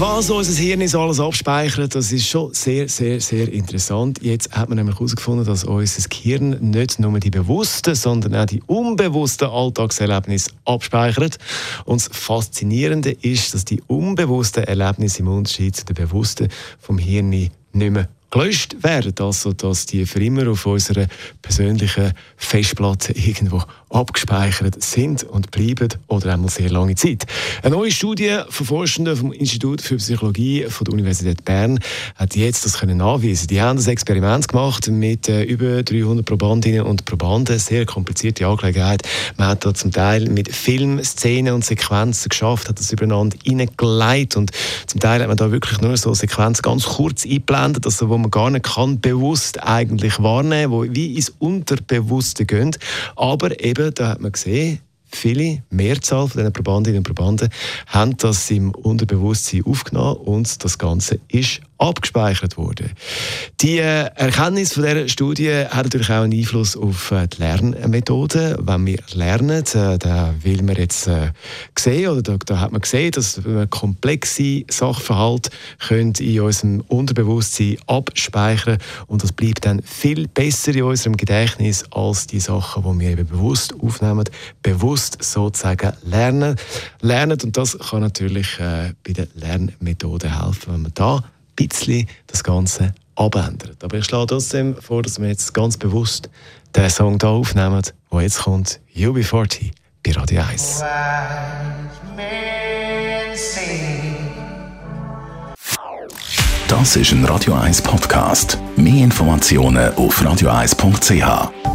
was unser Hirn so alles abspeichert, das ist schon sehr, sehr, sehr interessant. Jetzt hat man nämlich herausgefunden, dass unser Gehirn nicht nur die bewussten, sondern auch die unbewussten Alltagserlebnisse abspeichert. Und das Faszinierende ist, dass die unbewussten Erlebnisse im Unterschied zu den bewussten vom Hirn nicht mehr gelöscht werden. Also, dass die für immer auf unserer persönlichen Festplatte irgendwo abgespeichert sind und bleiben oder einmal sehr lange Zeit. Eine neue Studie von Forschenden vom Institut für Psychologie von der Universität Bern hat jetzt das können nachweisen. Die haben das Experiment gemacht mit äh, über 300 Probandinnen und Probanden. Sehr komplizierte Angelegenheit. Man hat da zum Teil mit Filmszenen und Sequenzen geschafft, hat das übereinander hineingelegt und zum Teil hat man da wirklich nur so Sequenzen ganz kurz eingeblendet, also wo man gar nicht kann bewusst eigentlich wahrnehmen, wo wie ins Unterbewusste gehen. Aber eben, da hat man gesehen, viele, Mehrzahl von diesen Probandinnen und Probanden, haben das im Unterbewusstsein aufgenommen und das Ganze ist abgespeichert worden. Die äh, Erkenntnis von dieser Studie hat natürlich auch einen Einfluss auf äh, die Lernmethode. Wenn wir lernen, äh, da will man jetzt sehen, oder da, da, hat man gesehen, dass wir komplexe Sachverhalte können in unserem Unterbewusstsein abspeichern und das bleibt dann viel besser in unserem Gedächtnis als die Sachen, die wir eben bewusst aufnehmen, bewusst sozusagen lernen. lernen und das kann natürlich bei der Lernmethode helfen, wenn man da bisschen das Ganze abändert. Aber ich schlage trotzdem vor, dass wir jetzt ganz bewusst den Song hier aufnehmen, der jetzt kommt, UB40 bei Radio 1. Das ist ein Radio 1 Podcast. Mehr Informationen auf radio1.ch.